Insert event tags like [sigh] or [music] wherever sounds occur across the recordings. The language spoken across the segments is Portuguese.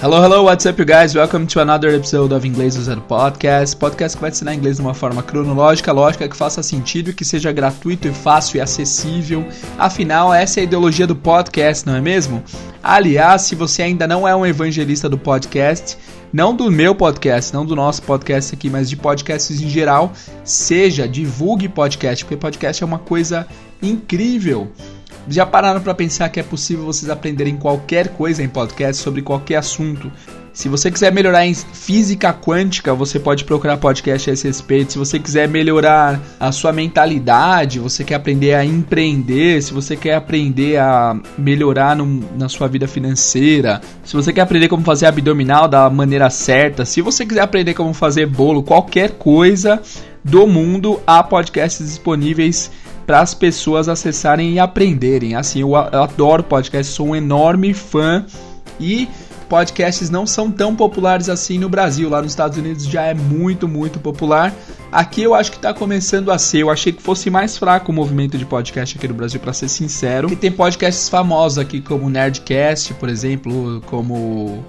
Hello, hello, what's up, you guys? Welcome to another episode of Inglês do Zero Podcast. Podcast que vai ensinar inglês de uma forma cronológica, lógica, que faça sentido, que seja gratuito e fácil e acessível. Afinal, essa é a ideologia do podcast, não é mesmo? Aliás, se você ainda não é um evangelista do podcast, não do meu podcast, não do nosso podcast aqui, mas de podcasts em geral, seja, divulgue podcast, porque podcast é uma coisa incrível. Já pararam para pensar que é possível vocês aprenderem qualquer coisa em podcast sobre qualquer assunto? Se você quiser melhorar em física quântica, você pode procurar podcast a esse respeito. Se você quiser melhorar a sua mentalidade, você quer aprender a empreender, se você quer aprender a melhorar no, na sua vida financeira, se você quer aprender como fazer abdominal da maneira certa, se você quiser aprender como fazer bolo, qualquer coisa do mundo, há podcasts disponíveis para as pessoas acessarem e aprenderem. Assim, eu, adoro podcast, sou um enorme fã e podcasts não são tão populares assim no Brasil. Lá nos Estados Unidos já é muito, muito popular. Aqui eu acho que está começando a ser. Eu achei que fosse mais fraco o movimento de podcast aqui no Brasil, para ser sincero. E tem podcasts famosos aqui, como Nerdcast, por exemplo, como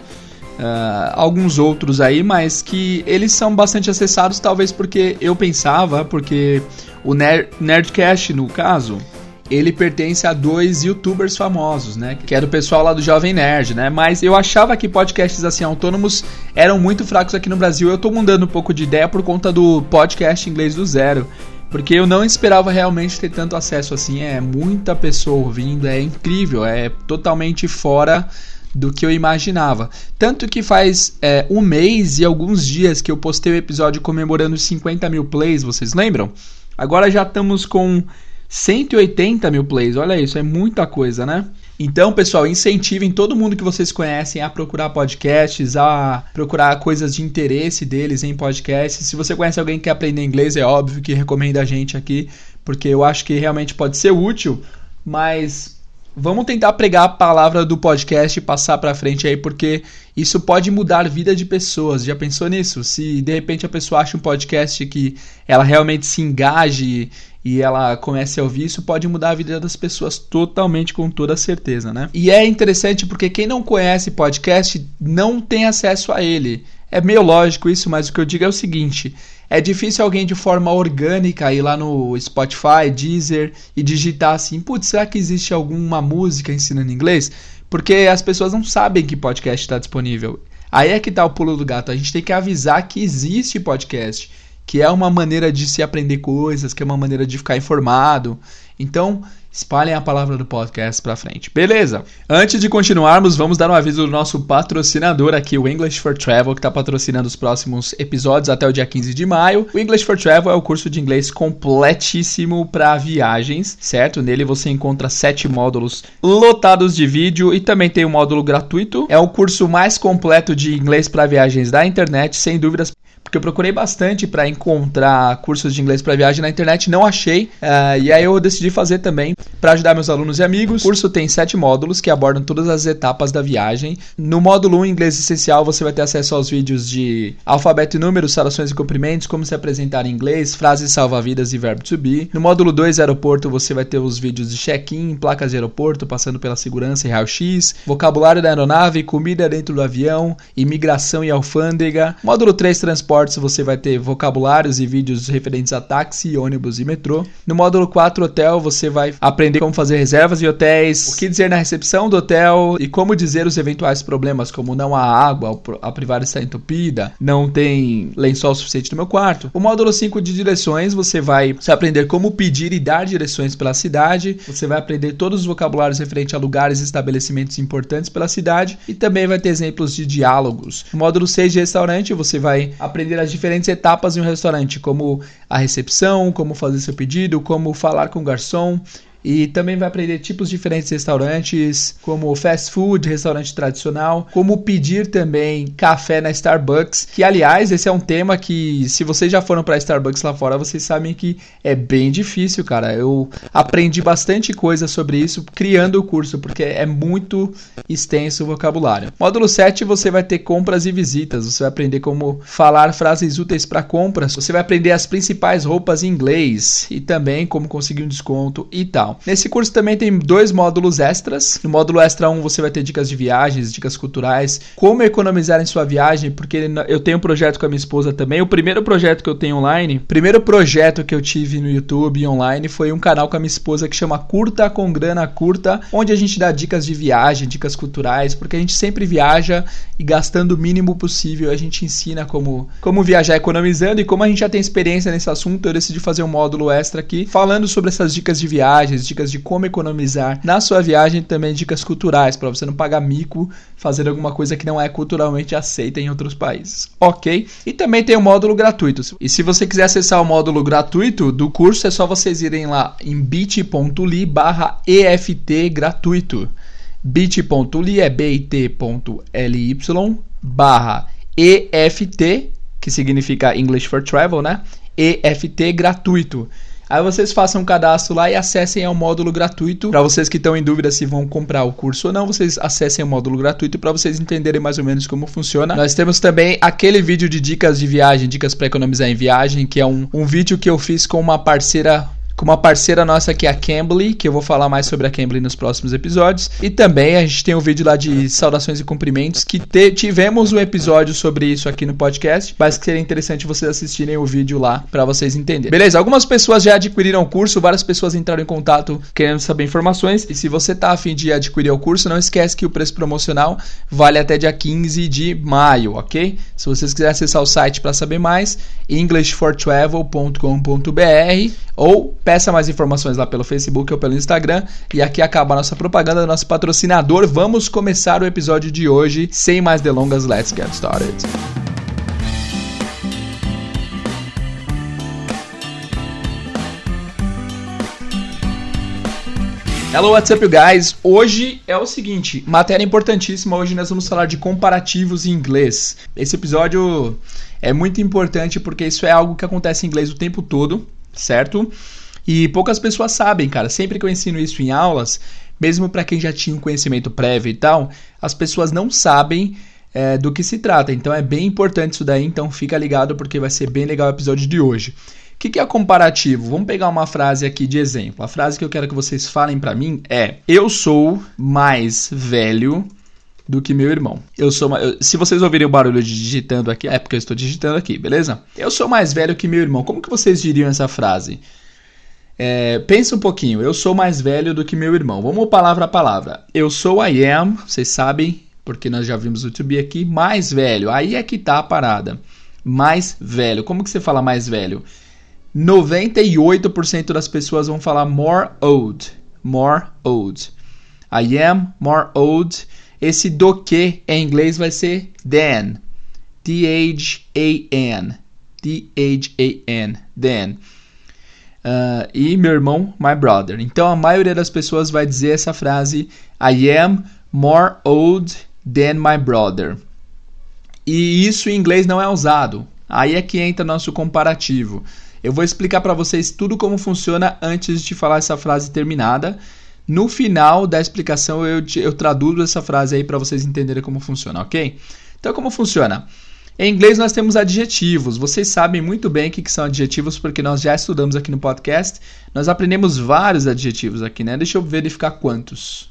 Uh, alguns outros aí, mas que eles são bastante acessados, talvez porque eu pensava, porque o Nerd, Nerdcast, no caso, ele pertence a dois youtubers famosos, né? Que era o pessoal lá do Jovem Nerd, né? Mas eu achava que podcasts assim autônomos eram muito fracos aqui no Brasil. Eu tô mudando um pouco de ideia por conta do podcast inglês do zero. Porque eu não esperava realmente ter tanto acesso assim. É muita pessoa ouvindo, é incrível, é totalmente fora do que eu imaginava. Tanto que faz é, um mês e alguns dias que eu postei o episódio comemorando 50 mil plays, vocês lembram? Agora já estamos com 180 mil plays, olha isso, é muita coisa, né? Então, pessoal, incentivem todo mundo que vocês conhecem a procurar podcasts, a procurar coisas de interesse deles em podcasts. Se você conhece alguém que quer aprender inglês, é óbvio que recomenda a gente aqui, porque eu acho que realmente pode ser útil, mas Vamos tentar pregar a palavra do podcast e passar para frente aí, porque isso pode mudar a vida de pessoas. Já pensou nisso? Se de repente a pessoa acha um podcast que ela realmente se engaje e ela comece a ouvir, isso pode mudar a vida das pessoas totalmente, com toda certeza, né? E é interessante porque quem não conhece podcast não tem acesso a ele. É meio lógico isso, mas o que eu digo é o seguinte: é difícil alguém de forma orgânica ir lá no Spotify, Deezer e digitar assim, putz, será que existe alguma música ensinando inglês? Porque as pessoas não sabem que podcast está disponível. Aí é que tá o pulo do gato. A gente tem que avisar que existe podcast, que é uma maneira de se aprender coisas, que é uma maneira de ficar informado. Então, espalhem a palavra do podcast para frente. Beleza? Antes de continuarmos, vamos dar um aviso do nosso patrocinador aqui, o English for Travel, que está patrocinando os próximos episódios até o dia 15 de maio. O English for Travel é o curso de inglês completíssimo para viagens, certo? Nele você encontra sete módulos lotados de vídeo e também tem um módulo gratuito. É o curso mais completo de inglês para viagens da internet, sem dúvidas porque eu procurei bastante para encontrar cursos de inglês para viagem na internet, não achei. Uh, e aí eu decidi fazer também para ajudar meus alunos e amigos. O curso tem sete módulos que abordam todas as etapas da viagem. No módulo 1, Inglês Essencial, você vai ter acesso aos vídeos de alfabeto e números, salações e cumprimentos, como se apresentar em inglês, frases salva-vidas e verbo to be. No módulo 2, Aeroporto, você vai ter os vídeos de check-in, placas de aeroporto, passando pela segurança e raio-x, vocabulário da aeronave, comida dentro do avião, imigração e alfândega. Módulo 3, Transporte transportes você vai ter vocabulários e vídeos referentes a táxi, ônibus e metrô. No módulo 4 hotel você vai aprender como fazer reservas de hotéis, o que dizer na recepção do hotel e como dizer os eventuais problemas como não há água, a privada está entupida, não tem lençol suficiente no meu quarto. O módulo 5 de direções você vai aprender como pedir e dar direções pela cidade. Você vai aprender todos os vocabulários referentes a lugares e estabelecimentos importantes pela cidade e também vai ter exemplos de diálogos. No módulo 6 de restaurante você vai aprender as diferentes etapas em um restaurante, como a recepção, como fazer seu pedido, como falar com o garçom, e também vai aprender tipos diferentes de restaurantes, como fast food, restaurante tradicional, como pedir também café na Starbucks, que aliás, esse é um tema que se vocês já foram para Starbucks lá fora, vocês sabem que é bem difícil, cara. Eu aprendi bastante coisa sobre isso criando o curso, porque é muito extenso o vocabulário. Módulo 7, você vai ter compras e visitas. Você vai aprender como falar frases úteis para compras. Você vai aprender as principais roupas em inglês e também como conseguir um desconto e tal. Nesse curso também tem dois módulos extras. No módulo extra 1 você vai ter dicas de viagens, dicas culturais, como economizar em sua viagem, porque eu tenho um projeto com a minha esposa também. O primeiro projeto que eu tenho online, primeiro projeto que eu tive no YouTube online foi um canal com a minha esposa que chama Curta com Grana Curta, onde a gente dá dicas de viagem, dicas culturais, porque a gente sempre viaja e gastando o mínimo possível a gente ensina como, como viajar economizando e como a gente já tem experiência nesse assunto, eu decidi fazer um módulo extra aqui falando sobre essas dicas de viagens, dicas de como economizar na sua viagem, também dicas culturais para você não pagar mico fazer alguma coisa que não é culturalmente aceita em outros países. OK? E também tem o um módulo gratuito. E se você quiser acessar o módulo gratuito do curso, é só vocês irem lá em bit.ly/eft gratuito bit.ly é bit.ly barra EFT, que significa English for Travel, né? EFT gratuito. Aí vocês façam um cadastro lá e acessem ao módulo gratuito. Para vocês que estão em dúvida se vão comprar o curso ou não, vocês acessem o módulo gratuito para vocês entenderem mais ou menos como funciona. Nós temos também aquele vídeo de dicas de viagem, dicas para economizar em viagem, que é um, um vídeo que eu fiz com uma parceira com uma parceira nossa que é a Cambly, que eu vou falar mais sobre a Cambly nos próximos episódios. E também a gente tem um vídeo lá de saudações e cumprimentos, que te, tivemos um episódio sobre isso aqui no podcast, mas que seria interessante vocês assistirem o vídeo lá para vocês entenderem. Beleza? Algumas pessoas já adquiriram o curso, várias pessoas entraram em contato querendo saber informações. E se você tá afim de adquirir o curso, não esquece que o preço promocional vale até dia 15 de maio, ok? Se vocês quiserem acessar o site para saber mais, englishfortravel.com.br ou peça mais informações lá pelo Facebook ou pelo Instagram. E aqui acaba a nossa propaganda do nosso patrocinador. Vamos começar o episódio de hoje. Sem mais delongas, let's get started. Hello, what's up, guys? Hoje é o seguinte, matéria importantíssima. Hoje nós vamos falar de comparativos em inglês. Esse episódio é muito importante porque isso é algo que acontece em inglês o tempo todo certo? E poucas pessoas sabem, cara. Sempre que eu ensino isso em aulas, mesmo para quem já tinha um conhecimento prévio e tal, as pessoas não sabem é, do que se trata. Então é bem importante isso daí. Então fica ligado porque vai ser bem legal o episódio de hoje. O que, que é comparativo? Vamos pegar uma frase aqui de exemplo. A frase que eu quero que vocês falem para mim é: Eu sou mais velho do que meu irmão. Eu sou se vocês ouvirem o barulho de digitando aqui, é porque eu estou digitando aqui, beleza? Eu sou mais velho que meu irmão. Como que vocês diriam essa frase? É, pensa um pouquinho. Eu sou mais velho do que meu irmão. Vamos palavra a palavra. Eu sou I am, vocês sabem, porque nós já vimos o to be aqui, mais velho. Aí é que tá a parada. Mais velho. Como que você fala mais velho? 98% das pessoas vão falar more old. More old. I am more old esse do que em inglês vai ser than. T-H-A-N. T-H-A-N. Than. Uh, e meu irmão, my brother. Então a maioria das pessoas vai dizer essa frase: I am more old than my brother. E isso em inglês não é usado. Aí é que entra nosso comparativo. Eu vou explicar para vocês tudo como funciona antes de falar essa frase terminada. No final da explicação eu, eu traduzo essa frase aí para vocês entenderem como funciona, ok? Então, como funciona? Em inglês nós temos adjetivos. Vocês sabem muito bem o que, são adjetivos porque nós já estudamos aqui no podcast. Nós aprendemos vários adjetivos aqui, né? Deixa eu verificar quantos.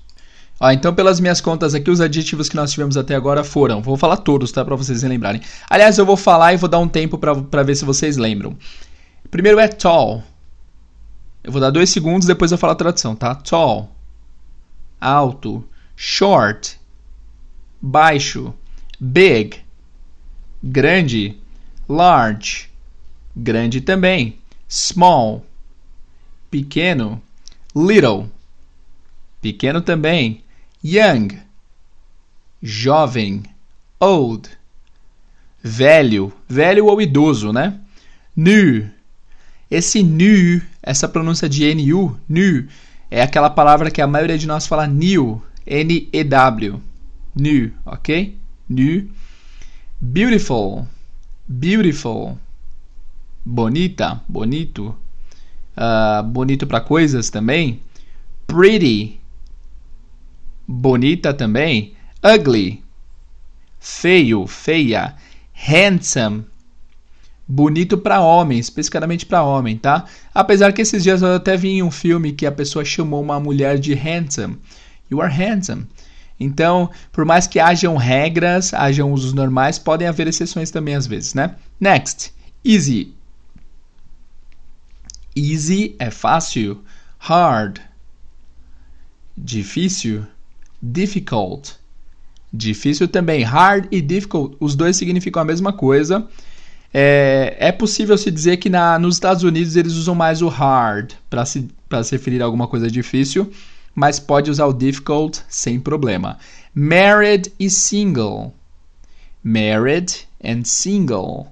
Ó, então, pelas minhas contas aqui, os adjetivos que nós tivemos até agora foram. Vou falar todos, tá? Para vocês lembrarem. Aliás, eu vou falar e vou dar um tempo para ver se vocês lembram. Primeiro é tall. Eu vou dar dois segundos, depois eu falo a tradução, tá? Tall, alto. Short, baixo. Big, grande. Large, grande também. Small, pequeno. Little, pequeno também. Young, jovem. Old, velho, velho ou idoso, né? New, esse new, essa pronúncia de NU, new, é aquela palavra que a maioria de nós fala new, N-E-W, new, ok? New. Beautiful, beautiful. Bonita, bonito. Uh, bonito para coisas também. Pretty, bonita também. Ugly, feio, feia. Handsome, bonito para homem, especificamente para homem, tá? Apesar que esses dias eu até vi em um filme que a pessoa chamou uma mulher de handsome. You are handsome. Então, por mais que hajam regras, hajam usos normais, podem haver exceções também às vezes, né? Next, easy. Easy é fácil, hard, difícil, difficult. Difícil também, hard e difficult, os dois significam a mesma coisa. É, é possível se dizer que na, nos Estados Unidos eles usam mais o hard para se, se referir a alguma coisa difícil, mas pode usar o difficult sem problema. Married e single. Married and single.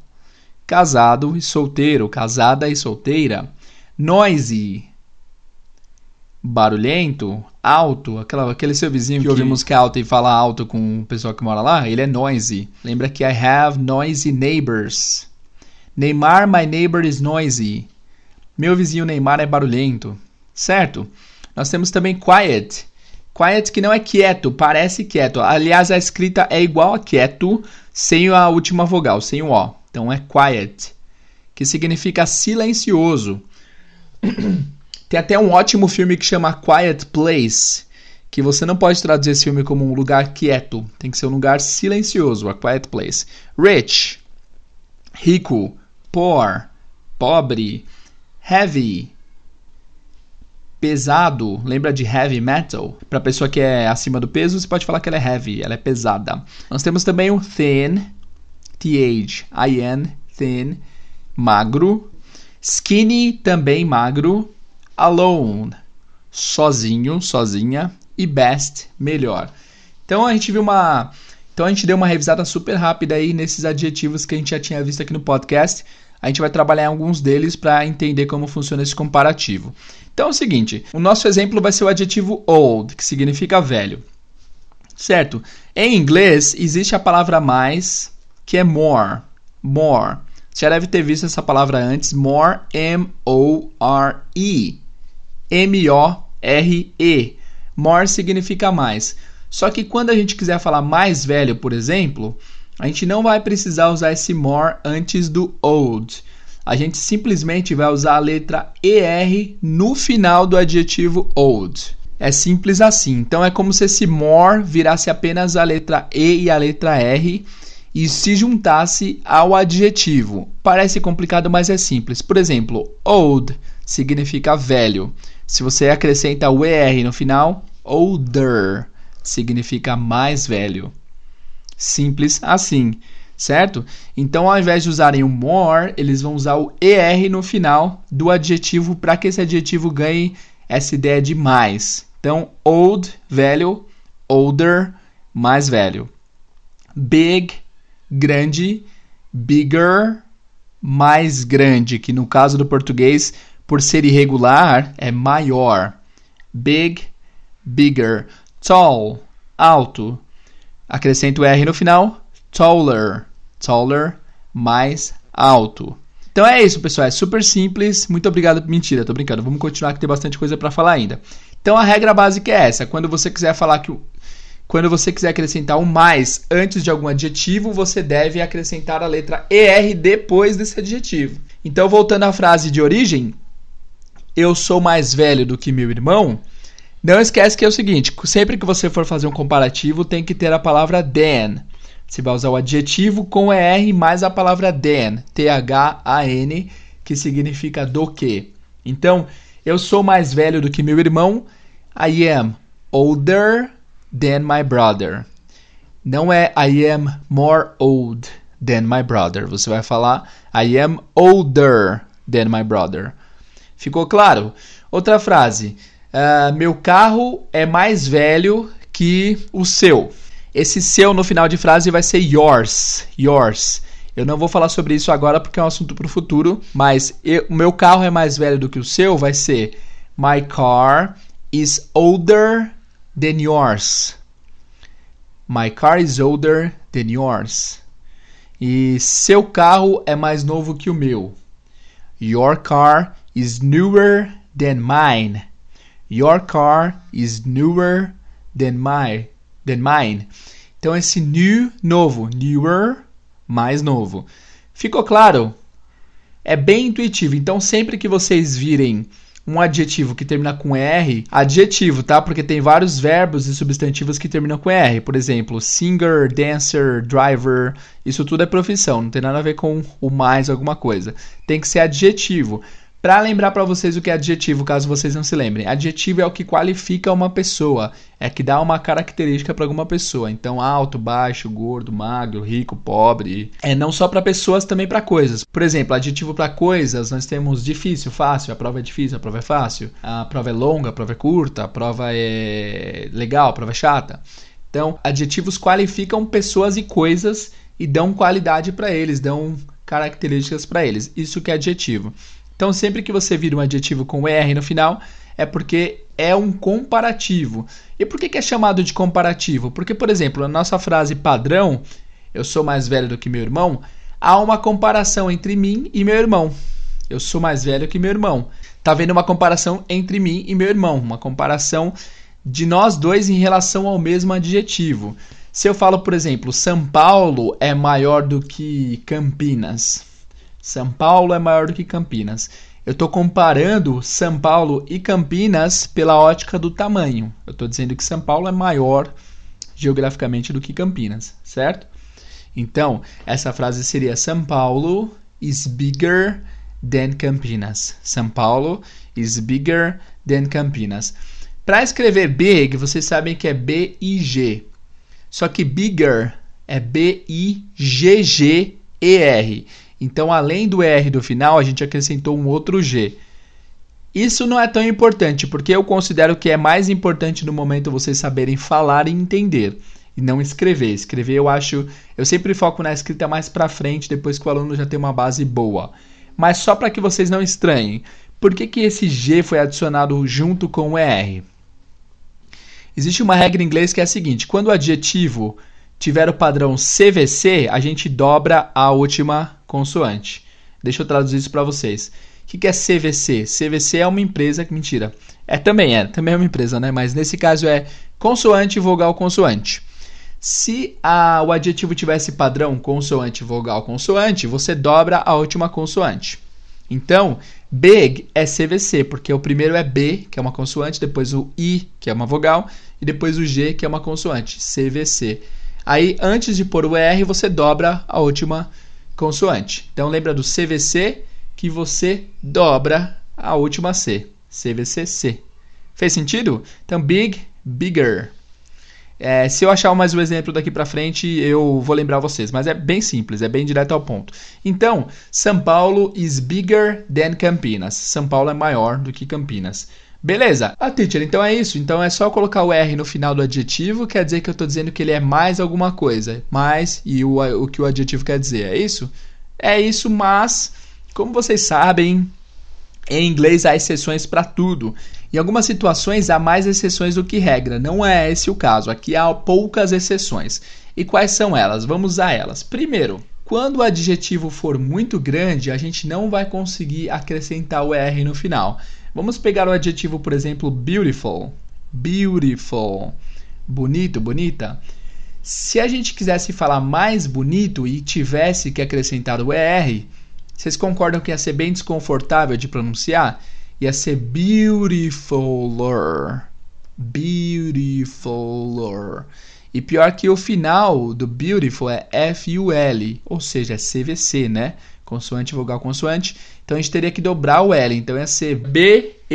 Casado e solteiro, casada e solteira. Noisy. Barulhento, alto, aquela, aquele seu vizinho que, que ouve música alta e fala alto com o pessoal que mora lá, ele é noisy. Lembra que I have noisy neighbors. Neymar, my neighbor is noisy. Meu vizinho Neymar é barulhento. Certo? Nós temos também quiet. Quiet que não é quieto, parece quieto. Aliás, a escrita é igual a quieto, sem a última vogal, sem o O. Então é quiet, que significa silencioso. [clears throat] Tem até um ótimo filme que chama Quiet Place, que você não pode traduzir esse filme como um lugar quieto, tem que ser um lugar silencioso, a Quiet Place. Rich, rico, poor, pobre, heavy, pesado, lembra de heavy metal? Para pessoa que é acima do peso, você pode falar que ela é heavy, ela é pesada. Nós temos também o thin, T-H-I-N, thin, magro. Skinny, também magro. Alone, sozinho, sozinha. E best, melhor. Então a gente viu uma. Então a gente deu uma revisada super rápida aí nesses adjetivos que a gente já tinha visto aqui no podcast. A gente vai trabalhar alguns deles para entender como funciona esse comparativo. Então é o seguinte: o nosso exemplo vai ser o adjetivo old, que significa velho. Certo? Em inglês existe a palavra mais que é more. More. Você já deve ter visto essa palavra antes. More, M-O-R-E. M-O-R-E. More significa mais. Só que quando a gente quiser falar mais velho, por exemplo, a gente não vai precisar usar esse more antes do old. A gente simplesmente vai usar a letra ER no final do adjetivo old. É simples assim. Então é como se esse more virasse apenas a letra E e a letra R e se juntasse ao adjetivo. Parece complicado, mas é simples. Por exemplo, old significa velho. Se você acrescenta o er no final, older significa mais velho. Simples assim, certo? Então, ao invés de usarem o more, eles vão usar o er no final do adjetivo para que esse adjetivo ganhe essa ideia de mais. Então, old, velho, older, mais velho. Big, grande, bigger, mais grande, que no caso do português, por ser irregular, é maior. Big, bigger. Tall, alto. Acrescento R no final. Taller, taller, mais alto. Então é isso, pessoal. É super simples. Muito obrigado. Mentira, tô brincando. Vamos continuar que tem bastante coisa para falar ainda. Então a regra básica é essa. Quando você quiser falar que quando você quiser acrescentar um mais antes de algum adjetivo, você deve acrescentar a letra ER depois desse adjetivo. Então, voltando à frase de origem, eu sou mais velho do que meu irmão. Não esquece que é o seguinte: sempre que você for fazer um comparativo, tem que ter a palavra than. Você vai usar o adjetivo com ER mais a palavra than, T-H-A-N, que significa do que. Então, eu sou mais velho do que meu irmão. I am older than my brother. Não é I am more old than my brother. Você vai falar I am older than my brother. Ficou claro? Outra frase. Uh, meu carro é mais velho que o seu. Esse seu no final de frase vai ser yours. Yours. Eu não vou falar sobre isso agora porque é um assunto para o futuro, mas o meu carro é mais velho do que o seu vai ser My car is older than yours. My car is older than yours. E seu carro é mais novo que o meu. Your car is newer than mine. Your car is newer than my than mine. Então esse new novo, newer, mais novo. Ficou claro? é bem intuitivo. Então, sempre que vocês virem um adjetivo que termina com R, adjetivo, tá? Porque tem vários verbos e substantivos que terminam com R. Por exemplo, singer, dancer, driver. Isso tudo é profissão, não tem nada a ver com o mais alguma coisa. Tem que ser adjetivo. Para lembrar para vocês o que é adjetivo, caso vocês não se lembrem. Adjetivo é o que qualifica uma pessoa, é que dá uma característica para alguma pessoa. Então, alto, baixo, gordo, magro, rico, pobre. É não só para pessoas, também para coisas. Por exemplo, adjetivo para coisas, nós temos difícil, fácil, a prova é difícil, a prova é fácil. A prova é longa, a prova é curta, a prova é legal, a prova é chata. Então, adjetivos qualificam pessoas e coisas e dão qualidade para eles, dão características para eles. Isso que é adjetivo. Então, sempre que você vira um adjetivo com ER no final, é porque é um comparativo. E por que, que é chamado de comparativo? Porque, por exemplo, na nossa frase padrão, eu sou mais velho do que meu irmão, há uma comparação entre mim e meu irmão. Eu sou mais velho que meu irmão. Tá vendo uma comparação entre mim e meu irmão, uma comparação de nós dois em relação ao mesmo adjetivo. Se eu falo, por exemplo, São Paulo é maior do que Campinas, são Paulo é maior do que Campinas. Eu estou comparando São Paulo e Campinas pela ótica do tamanho. Eu estou dizendo que São Paulo é maior geograficamente do que Campinas, certo? Então, essa frase seria São Paulo is bigger than Campinas. São Paulo is bigger than Campinas. Para escrever big, vocês sabem que é B-I-G. Só que bigger é B-I-G-G-E-R. Então, além do R do final, a gente acrescentou um outro G. Isso não é tão importante, porque eu considero que é mais importante no momento vocês saberem falar e entender, e não escrever. Escrever eu acho, eu sempre foco na escrita mais para frente, depois que o aluno já tem uma base boa. Mas só para que vocês não estranhem, por que, que esse G foi adicionado junto com o ER? Existe uma regra em inglês que é a seguinte: quando o adjetivo tiver o padrão CVC, a gente dobra a última consoante. Deixa eu traduzir isso para vocês. O que é CVC? CVC é uma empresa que mentira. É também é, também é uma empresa, né? Mas nesse caso é consoante, vogal, consoante. Se a, o adjetivo tivesse padrão consoante, vogal, consoante, você dobra a última consoante. Então, big é CVC, porque o primeiro é B, que é uma consoante, depois o I, que é uma vogal, e depois o G, que é uma consoante, CVC. Aí, antes de pôr o R, você dobra a última consoante. Então, lembra do CVC que você dobra a última C. CVCC. Fez sentido? Então, big, bigger. É, se eu achar mais um exemplo daqui para frente, eu vou lembrar vocês, mas é bem simples, é bem direto ao ponto. Então, São Paulo is bigger than Campinas. São Paulo é maior do que Campinas. Beleza. Ah, teacher, então é isso. Então é só colocar o R no final do adjetivo, quer dizer que eu estou dizendo que ele é mais alguma coisa. Mais e o, o que o adjetivo quer dizer. É isso? É isso, mas, como vocês sabem, em inglês há exceções para tudo. Em algumas situações há mais exceções do que regra. Não é esse o caso. Aqui há poucas exceções. E quais são elas? Vamos a elas. Primeiro, quando o adjetivo for muito grande, a gente não vai conseguir acrescentar o R no final. Vamos pegar o adjetivo, por exemplo, beautiful. Beautiful. Bonito, bonita. Se a gente quisesse falar mais bonito e tivesse que acrescentar o ER, vocês concordam que ia ser bem desconfortável de pronunciar? Ia ser beautifuler. Beautifuler. E pior que o final do beautiful é F-U-L, ou seja, é CVC, né? Consoante, vogal, consoante. Então a gente teria que dobrar o L. Então ia ser B-E-A-U-T-I-L-L-E-R.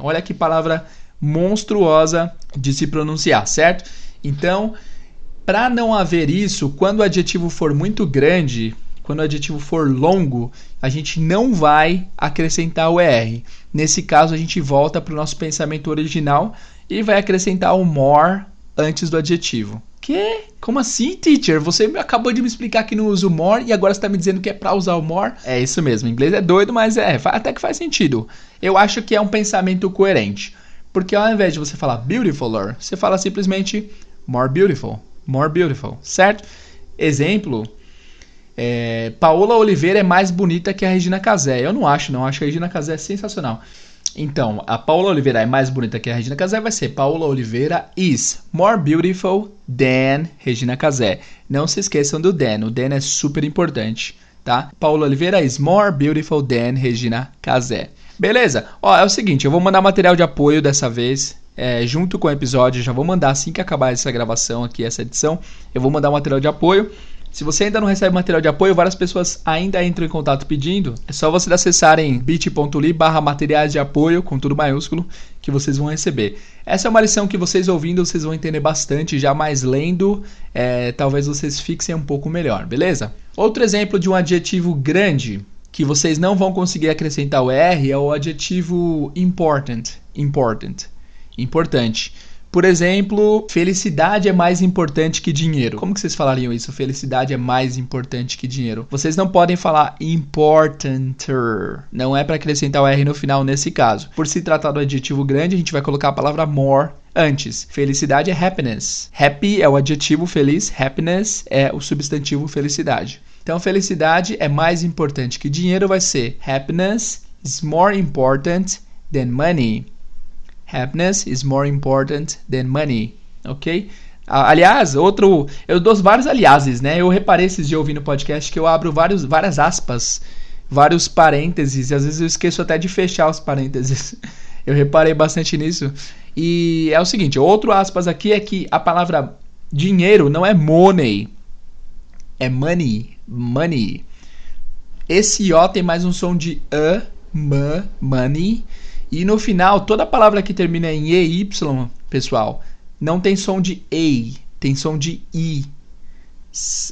Olha que palavra monstruosa de se pronunciar, certo? Então, para não haver isso, quando o adjetivo for muito grande, quando o adjetivo for longo, a gente não vai acrescentar o ER. Nesse caso, a gente volta para o nosso pensamento original e vai acrescentar o more antes do adjetivo. Que? Como assim, teacher? Você acabou de me explicar que não usa o more e agora você está me dizendo que é para usar o more? É isso mesmo. O inglês é doido, mas é, até que faz sentido. Eu acho que é um pensamento coerente. Porque ao invés de você falar beautifuler, você fala simplesmente more beautiful. More beautiful, certo? Exemplo. É, Paola Oliveira é mais bonita que a Regina Casé. Eu não acho, não. Acho que a Regina Casé é sensacional. Então, a Paula Oliveira é mais bonita que a Regina Casé, vai ser Paula Oliveira is more beautiful than Regina Casé. Não se esqueçam do than, o than é super importante, tá? Paula Oliveira is more beautiful than Regina Casé. Beleza? Ó, é o seguinte, eu vou mandar material de apoio dessa vez, é, junto com o episódio, já vou mandar assim que acabar essa gravação aqui, essa edição, eu vou mandar material de apoio. Se você ainda não recebe material de apoio, várias pessoas ainda entram em contato pedindo. É só vocês acessarem bit.ly barra materiais de apoio, com tudo maiúsculo, que vocês vão receber. Essa é uma lição que vocês ouvindo, vocês vão entender bastante, já mais lendo, é, talvez vocês fixem um pouco melhor, beleza? Outro exemplo de um adjetivo grande que vocês não vão conseguir acrescentar o R é o adjetivo important, important, importante. Por exemplo, felicidade é mais importante que dinheiro. Como que vocês falariam isso? Felicidade é mais importante que dinheiro. Vocês não podem falar importanter. Não é para acrescentar o R no final nesse caso. Por se tratar do adjetivo grande, a gente vai colocar a palavra more antes. Felicidade é happiness. Happy é o adjetivo feliz, happiness é o substantivo felicidade. Então, felicidade é mais importante que dinheiro vai ser happiness is more important than money. Happiness is more important than money, ok? Aliás, outro. Eu dou vários aliases, né? Eu reparei esses dias ouvindo o podcast que eu abro vários, várias aspas, vários parênteses, e às vezes eu esqueço até de fechar os parênteses. [laughs] Eu reparei bastante nisso. E é o seguinte: outro aspas aqui é que a palavra dinheiro não é money, é money. Money. Esse O tem mais um som de A, M, money. E no final, toda palavra que termina em EY, pessoal, não tem som de EI, tem som de I.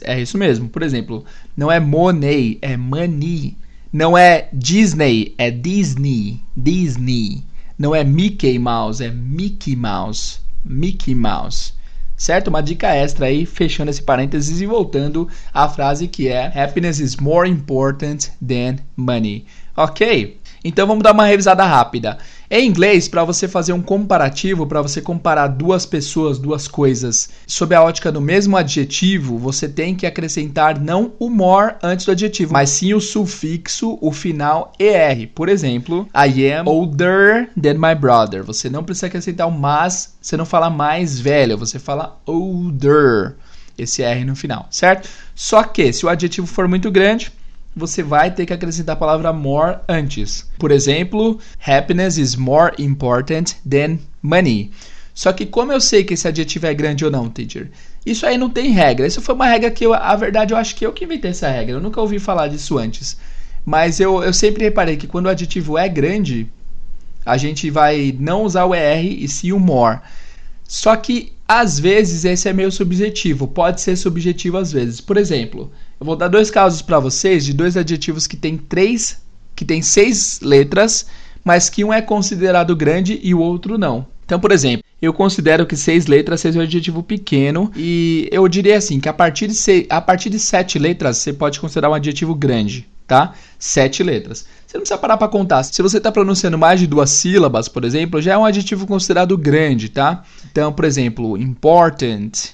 É isso mesmo. Por exemplo, não é money, é money. Não é Disney, é Disney. Disney. Não é Mickey Mouse, é Mickey Mouse. Mickey Mouse. Certo? Uma dica extra aí, fechando esse parênteses e voltando à frase que é Happiness is more important than money. Ok? Então vamos dar uma revisada rápida. Em inglês, para você fazer um comparativo, para você comparar duas pessoas, duas coisas, sob a ótica do mesmo adjetivo, você tem que acrescentar não o more antes do adjetivo, mas sim o sufixo, o final er. Por exemplo, I am older than my brother. Você não precisa acrescentar o mas, você não fala mais velho, você fala older. Esse R no final, certo? Só que se o adjetivo for muito grande, você vai ter que acrescentar a palavra more antes. Por exemplo, happiness is more important than money. Só que como eu sei que esse adjetivo é grande ou não, teacher? Isso aí não tem regra. Isso foi uma regra que eu, a verdade, eu acho que eu que inventei essa regra. Eu nunca ouvi falar disso antes. Mas eu, eu sempre reparei que quando o adjetivo é grande, a gente vai não usar o ER e sim o more. Só que às vezes esse é meio subjetivo, pode ser subjetivo às vezes. Por exemplo, eu vou dar dois casos para vocês de dois adjetivos que tem três, que tem seis letras, mas que um é considerado grande e o outro não. Então, por exemplo, eu considero que seis letras seja um adjetivo pequeno e eu diria assim que a partir de, seis, a partir de sete letras você pode considerar um adjetivo grande, tá? Sete letras. Você não precisa parar para contar. Se você está pronunciando mais de duas sílabas, por exemplo, já é um adjetivo considerado grande, tá? Então, por exemplo, important,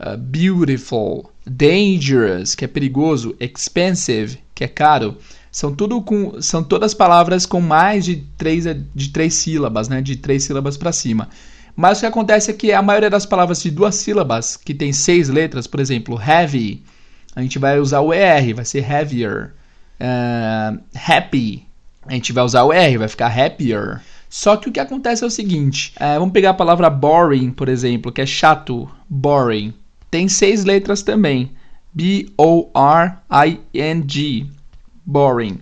uh, beautiful, dangerous, que é perigoso, expensive, que é caro, são tudo com são todas palavras com mais de três de três sílabas, né? De três sílabas para cima. Mas o que acontece é que a maioria das palavras de duas sílabas, que tem seis letras, por exemplo, heavy, a gente vai usar o ER, vai ser heavier. Uh, happy, a gente vai usar o R, vai ficar happier. Só que o que acontece é o seguinte: uh, vamos pegar a palavra boring, por exemplo, que é chato, boring tem seis letras também. B-O-R-I-N-G. Boring.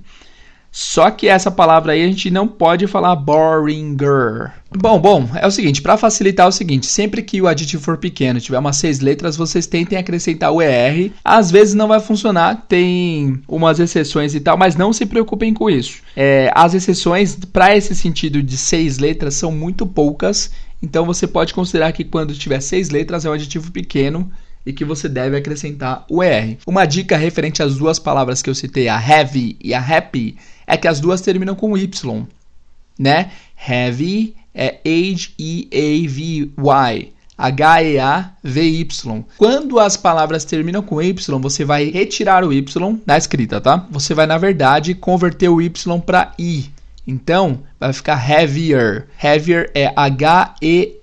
Só que essa palavra aí a gente não pode falar boringer. Bom, bom, é o seguinte, para facilitar é o seguinte, sempre que o adjetivo for pequeno, tiver umas seis letras, vocês tentem acrescentar o ER. Às vezes não vai funcionar, tem umas exceções e tal, mas não se preocupem com isso. É, as exceções para esse sentido de seis letras são muito poucas então você pode considerar que quando tiver seis letras é um adjetivo pequeno e que você deve acrescentar o ER. Uma dica referente às duas palavras que eu citei, a heavy e a happy, é que as duas terminam com Y, né? Heavy é H-E-A-V-Y. H-E-A-V-Y. Quando as palavras terminam com Y, você vai retirar o Y na escrita, tá? Você vai, na verdade, converter o Y para I. Então, vai ficar heavier. Heavier é H-E-A-V-I-E-R.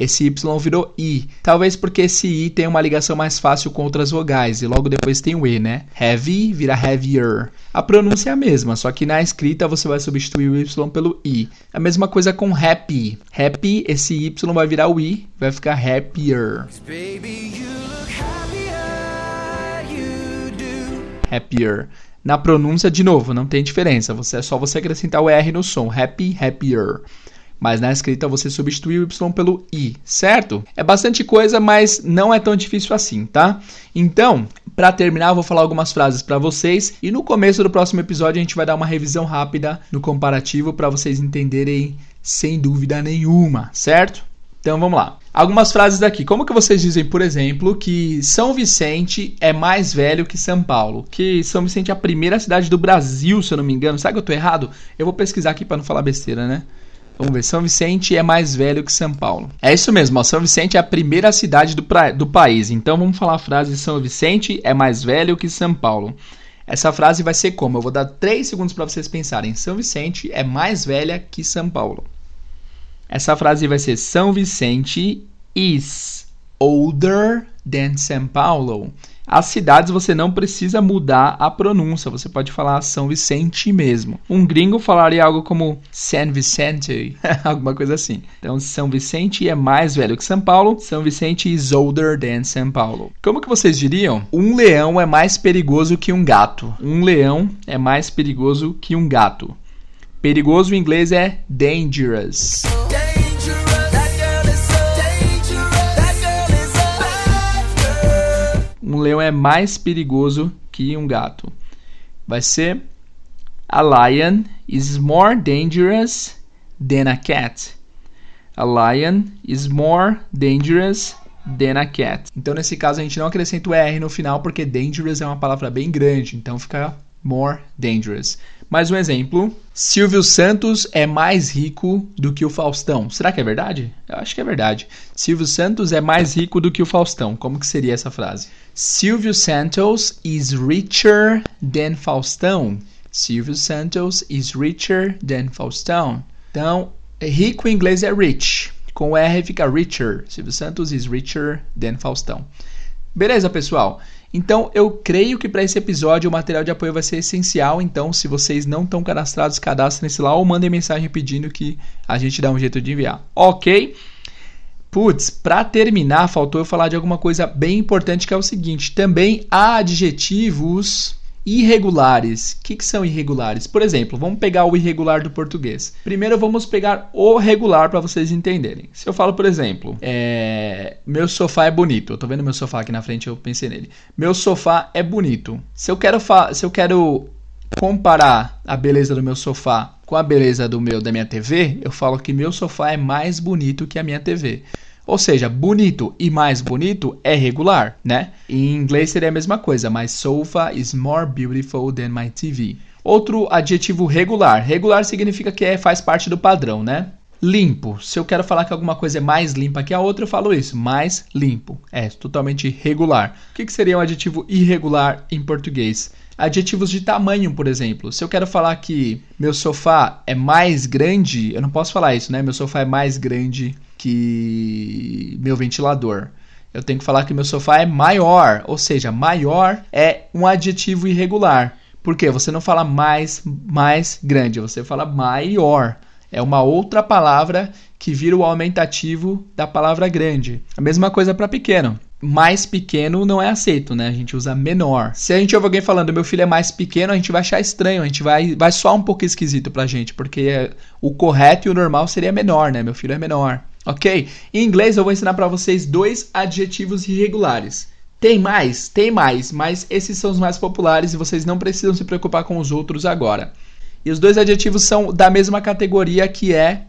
Esse Y virou I. Talvez porque esse I tem uma ligação mais fácil com outras vogais. E logo depois tem o E, né? Heavy vira heavier. A pronúncia é a mesma, só que na escrita você vai substituir o Y pelo I. A mesma coisa com happy. Happy, esse Y vai virar o I, vai ficar happier. Happier. Na pronúncia, de novo, não tem diferença. Você é só você acrescentar o R no som. Happy, happier mas na escrita você substitui o Y pelo I, certo? É bastante coisa, mas não é tão difícil assim, tá? Então, para terminar, eu vou falar algumas frases para vocês e no começo do próximo episódio a gente vai dar uma revisão rápida no comparativo para vocês entenderem sem dúvida nenhuma, certo? Então vamos lá. Algumas frases daqui. Como que vocês dizem, por exemplo, que São Vicente é mais velho que São Paulo? Que São Vicente é a primeira cidade do Brasil, se eu não me engano. Sabe que eu tô errado? Eu vou pesquisar aqui para não falar besteira, né? Vamos ver, São Vicente é mais velho que São Paulo. É isso mesmo, ó, São Vicente é a primeira cidade do, pra... do país. Então vamos falar a frase São Vicente é mais velho que São Paulo. Essa frase vai ser como? Eu vou dar 3 segundos para vocês pensarem. São Vicente é mais velha que São Paulo. Essa frase vai ser São Vicente is older than São Paulo. As cidades você não precisa mudar a pronúncia, você pode falar São Vicente mesmo. Um gringo falaria algo como San Vicente, [laughs] alguma coisa assim. Então, São Vicente é mais velho que São Paulo. São Vicente is older than São Paulo. Como que vocês diriam? Um leão é mais perigoso que um gato. Um leão é mais perigoso que um gato. Perigoso em inglês é dangerous. Um leão é mais perigoso que um gato. Vai ser A lion is more dangerous than a cat. A lion is more dangerous than a cat. Então, nesse caso, a gente não acrescenta o R no final porque dangerous é uma palavra bem grande. Então, fica more dangerous. Mais um exemplo. Silvio Santos é mais rico do que o Faustão. Será que é verdade? Eu acho que é verdade. Silvio Santos é mais rico do que o Faustão. Como que seria essa frase? Silvio Santos is richer than Faustão. Silvio Santos is richer than Faustão. Então, rico em inglês é rich. Com R fica richer. Silvio Santos is richer than Faustão. Beleza, pessoal? Então, eu creio que para esse episódio o material de apoio vai ser essencial. Então, se vocês não estão cadastrados, cadastrem-se lá ou mandem mensagem pedindo que a gente dá um jeito de enviar. Ok? Putz, para terminar, faltou eu falar de alguma coisa bem importante que é o seguinte: também há adjetivos irregulares. O que, que, são irregulares? Por exemplo, vamos pegar o irregular do português. Primeiro vamos pegar o regular para vocês entenderem. Se eu falo, por exemplo, é... meu sofá é bonito. Eu tô vendo meu sofá aqui na frente, eu pensei nele. Meu sofá é bonito. Se eu quero, fa... Se eu quero comparar a beleza do meu sofá com a beleza do meu da minha TV, eu falo que meu sofá é mais bonito que a minha TV. Ou seja, bonito e mais bonito é regular, né? Em inglês seria a mesma coisa, my sofa is more beautiful than my TV. Outro adjetivo regular. Regular significa que é, faz parte do padrão, né? Limpo. Se eu quero falar que alguma coisa é mais limpa que a outra, eu falo isso. Mais limpo. É totalmente regular. O que, que seria um adjetivo irregular em português? Adjetivos de tamanho, por exemplo. Se eu quero falar que meu sofá é mais grande, eu não posso falar isso, né? Meu sofá é mais grande que meu ventilador. Eu tenho que falar que meu sofá é maior, ou seja, maior é um adjetivo irregular. Por quê? Você não fala mais, mais grande, você fala maior. É uma outra palavra que vira o aumentativo da palavra grande. A mesma coisa para pequeno. Mais pequeno não é aceito, né? A gente usa menor. Se a gente ouve alguém falando meu filho é mais pequeno, a gente vai achar estranho, a gente vai, vai soar um pouco esquisito pra gente, porque o correto e o normal seria menor, né? Meu filho é menor ok? Em inglês eu vou ensinar para vocês dois adjetivos irregulares. Tem mais? Tem mais, mas esses são os mais populares e vocês não precisam se preocupar com os outros agora. E os dois adjetivos são da mesma categoria que é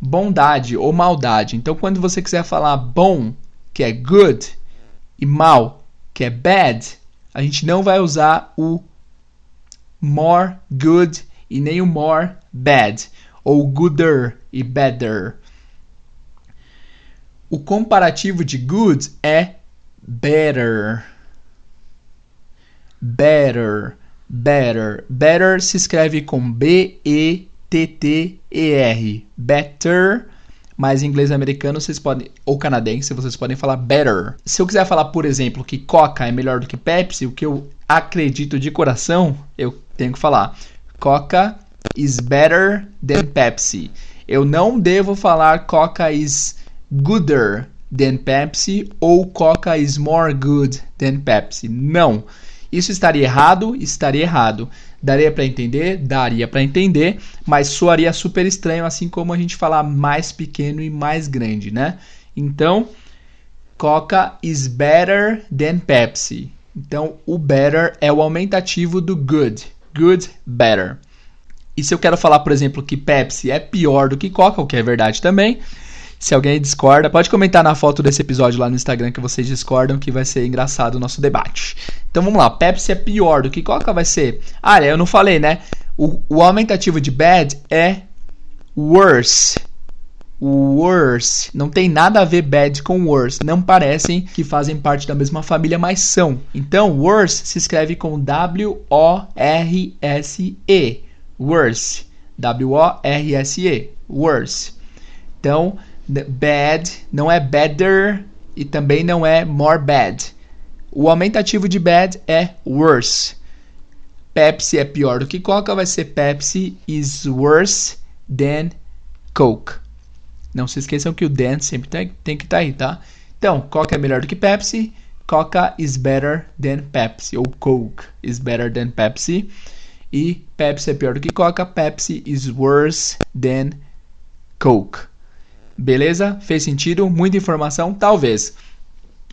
bondade ou maldade. Então, quando você quiser falar bom, que é good, e mal, que é bad, a gente não vai usar o more good e nem o more bad, ou gooder e better. O comparativo de good é better. Better. better. Better se escreve com B-E-T-T-E-R. Better. Mas em inglês americano vocês podem, ou canadense, vocês podem falar better. Se eu quiser falar, por exemplo, que Coca é melhor do que Pepsi, o que eu acredito de coração, eu tenho que falar Coca is better than Pepsi. Eu não devo falar Coca is gooder than Pepsi ou Coca is more good than Pepsi. Não. Isso estaria errado? Estaria errado. Daria para entender? Daria para entender, mas soaria super estranho, assim como a gente falar mais pequeno e mais grande, né? Então, Coca is better than Pepsi. Então, o better é o aumentativo do good. Good, better. E se eu quero falar, por exemplo, que Pepsi é pior do que Coca, o que é verdade também, se alguém discorda, pode comentar na foto desse episódio lá no Instagram que vocês discordam, que vai ser engraçado o nosso debate. Então vamos lá, Pepsi é pior do que Coca vai ser? Ah, eu não falei, né? O, o aumentativo de bad é worse. Worse. Não tem nada a ver bad com worse. Não parecem que fazem parte da mesma família, mas são. Então, worse se escreve com W-O-R-S-E. Worse. W-O-R-S-E. Worse. Então, bad não é better e também não é more bad. O aumentativo de bad é worse. Pepsi é pior do que Coca, vai ser Pepsi is worse than Coke. Não se esqueçam que o than sempre tem, tem que estar tá aí, tá? Então, Coca é melhor do que Pepsi. Coca is better than Pepsi. Ou Coke is better than Pepsi. E Pepsi é pior do que Coca. Pepsi is worse than Coke. Beleza? Fez sentido? Muita informação? Talvez.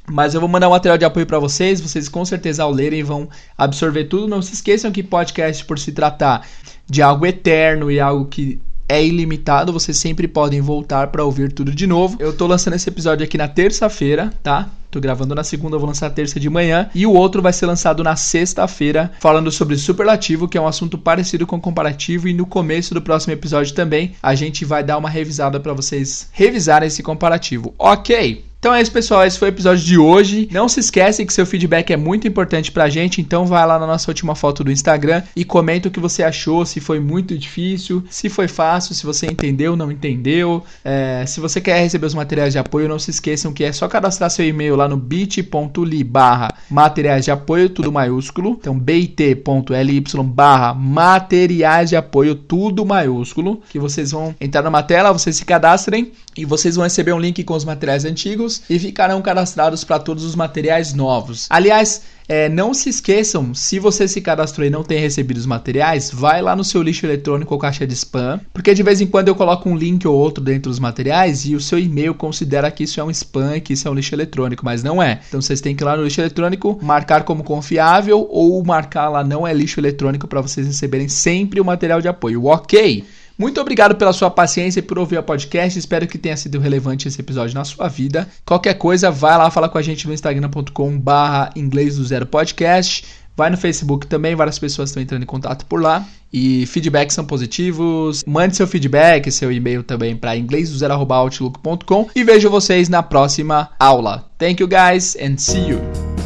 Mas eu vou mandar um material de apoio para vocês. Vocês com certeza ao lerem vão absorver tudo. Não se esqueçam que podcast, por se tratar de algo eterno e algo que é ilimitado, vocês sempre podem voltar para ouvir tudo de novo. Eu tô lançando esse episódio aqui na terça-feira, tá? Tô gravando na segunda, vou lançar terça de manhã. E o outro vai ser lançado na sexta-feira, falando sobre superlativo, que é um assunto parecido com comparativo. E no começo do próximo episódio também, a gente vai dar uma revisada para vocês revisarem esse comparativo. Ok? Então é isso, pessoal. Esse foi o episódio de hoje. Não se esquece que seu feedback é muito importante pra gente. Então vai lá na nossa última foto do Instagram e comenta o que você achou, se foi muito difícil, se foi fácil, se você entendeu, não entendeu. É, se você quer receber os materiais de apoio, não se esqueçam que é só cadastrar seu e-mail lá no bit.ly barra materiais de apoio, tudo maiúsculo. Então bit.ly barra materiais de apoio, tudo maiúsculo. Que vocês vão entrar numa tela, vocês se cadastrem e vocês vão receber um link com os materiais antigos e ficarão cadastrados para todos os materiais novos. Aliás, é, não se esqueçam, se você se cadastrou e não tem recebido os materiais, vai lá no seu lixo eletrônico ou caixa de spam, porque de vez em quando eu coloco um link ou outro dentro dos materiais e o seu e-mail considera que isso é um spam, que isso é um lixo eletrônico, mas não é. Então vocês têm que ir lá no lixo eletrônico, marcar como confiável ou marcar lá não é lixo eletrônico para vocês receberem sempre o material de apoio, ok? Muito obrigado pela sua paciência e por ouvir o podcast. Espero que tenha sido relevante esse episódio na sua vida. Qualquer coisa, vai lá falar com a gente no instagram.com barra inglês do zero podcast. Vai no Facebook também, várias pessoas estão entrando em contato por lá. E feedbacks são positivos. Mande seu feedback, seu e-mail também para inglêsdozero.outlook.com. E vejo vocês na próxima aula. Thank you guys and see you!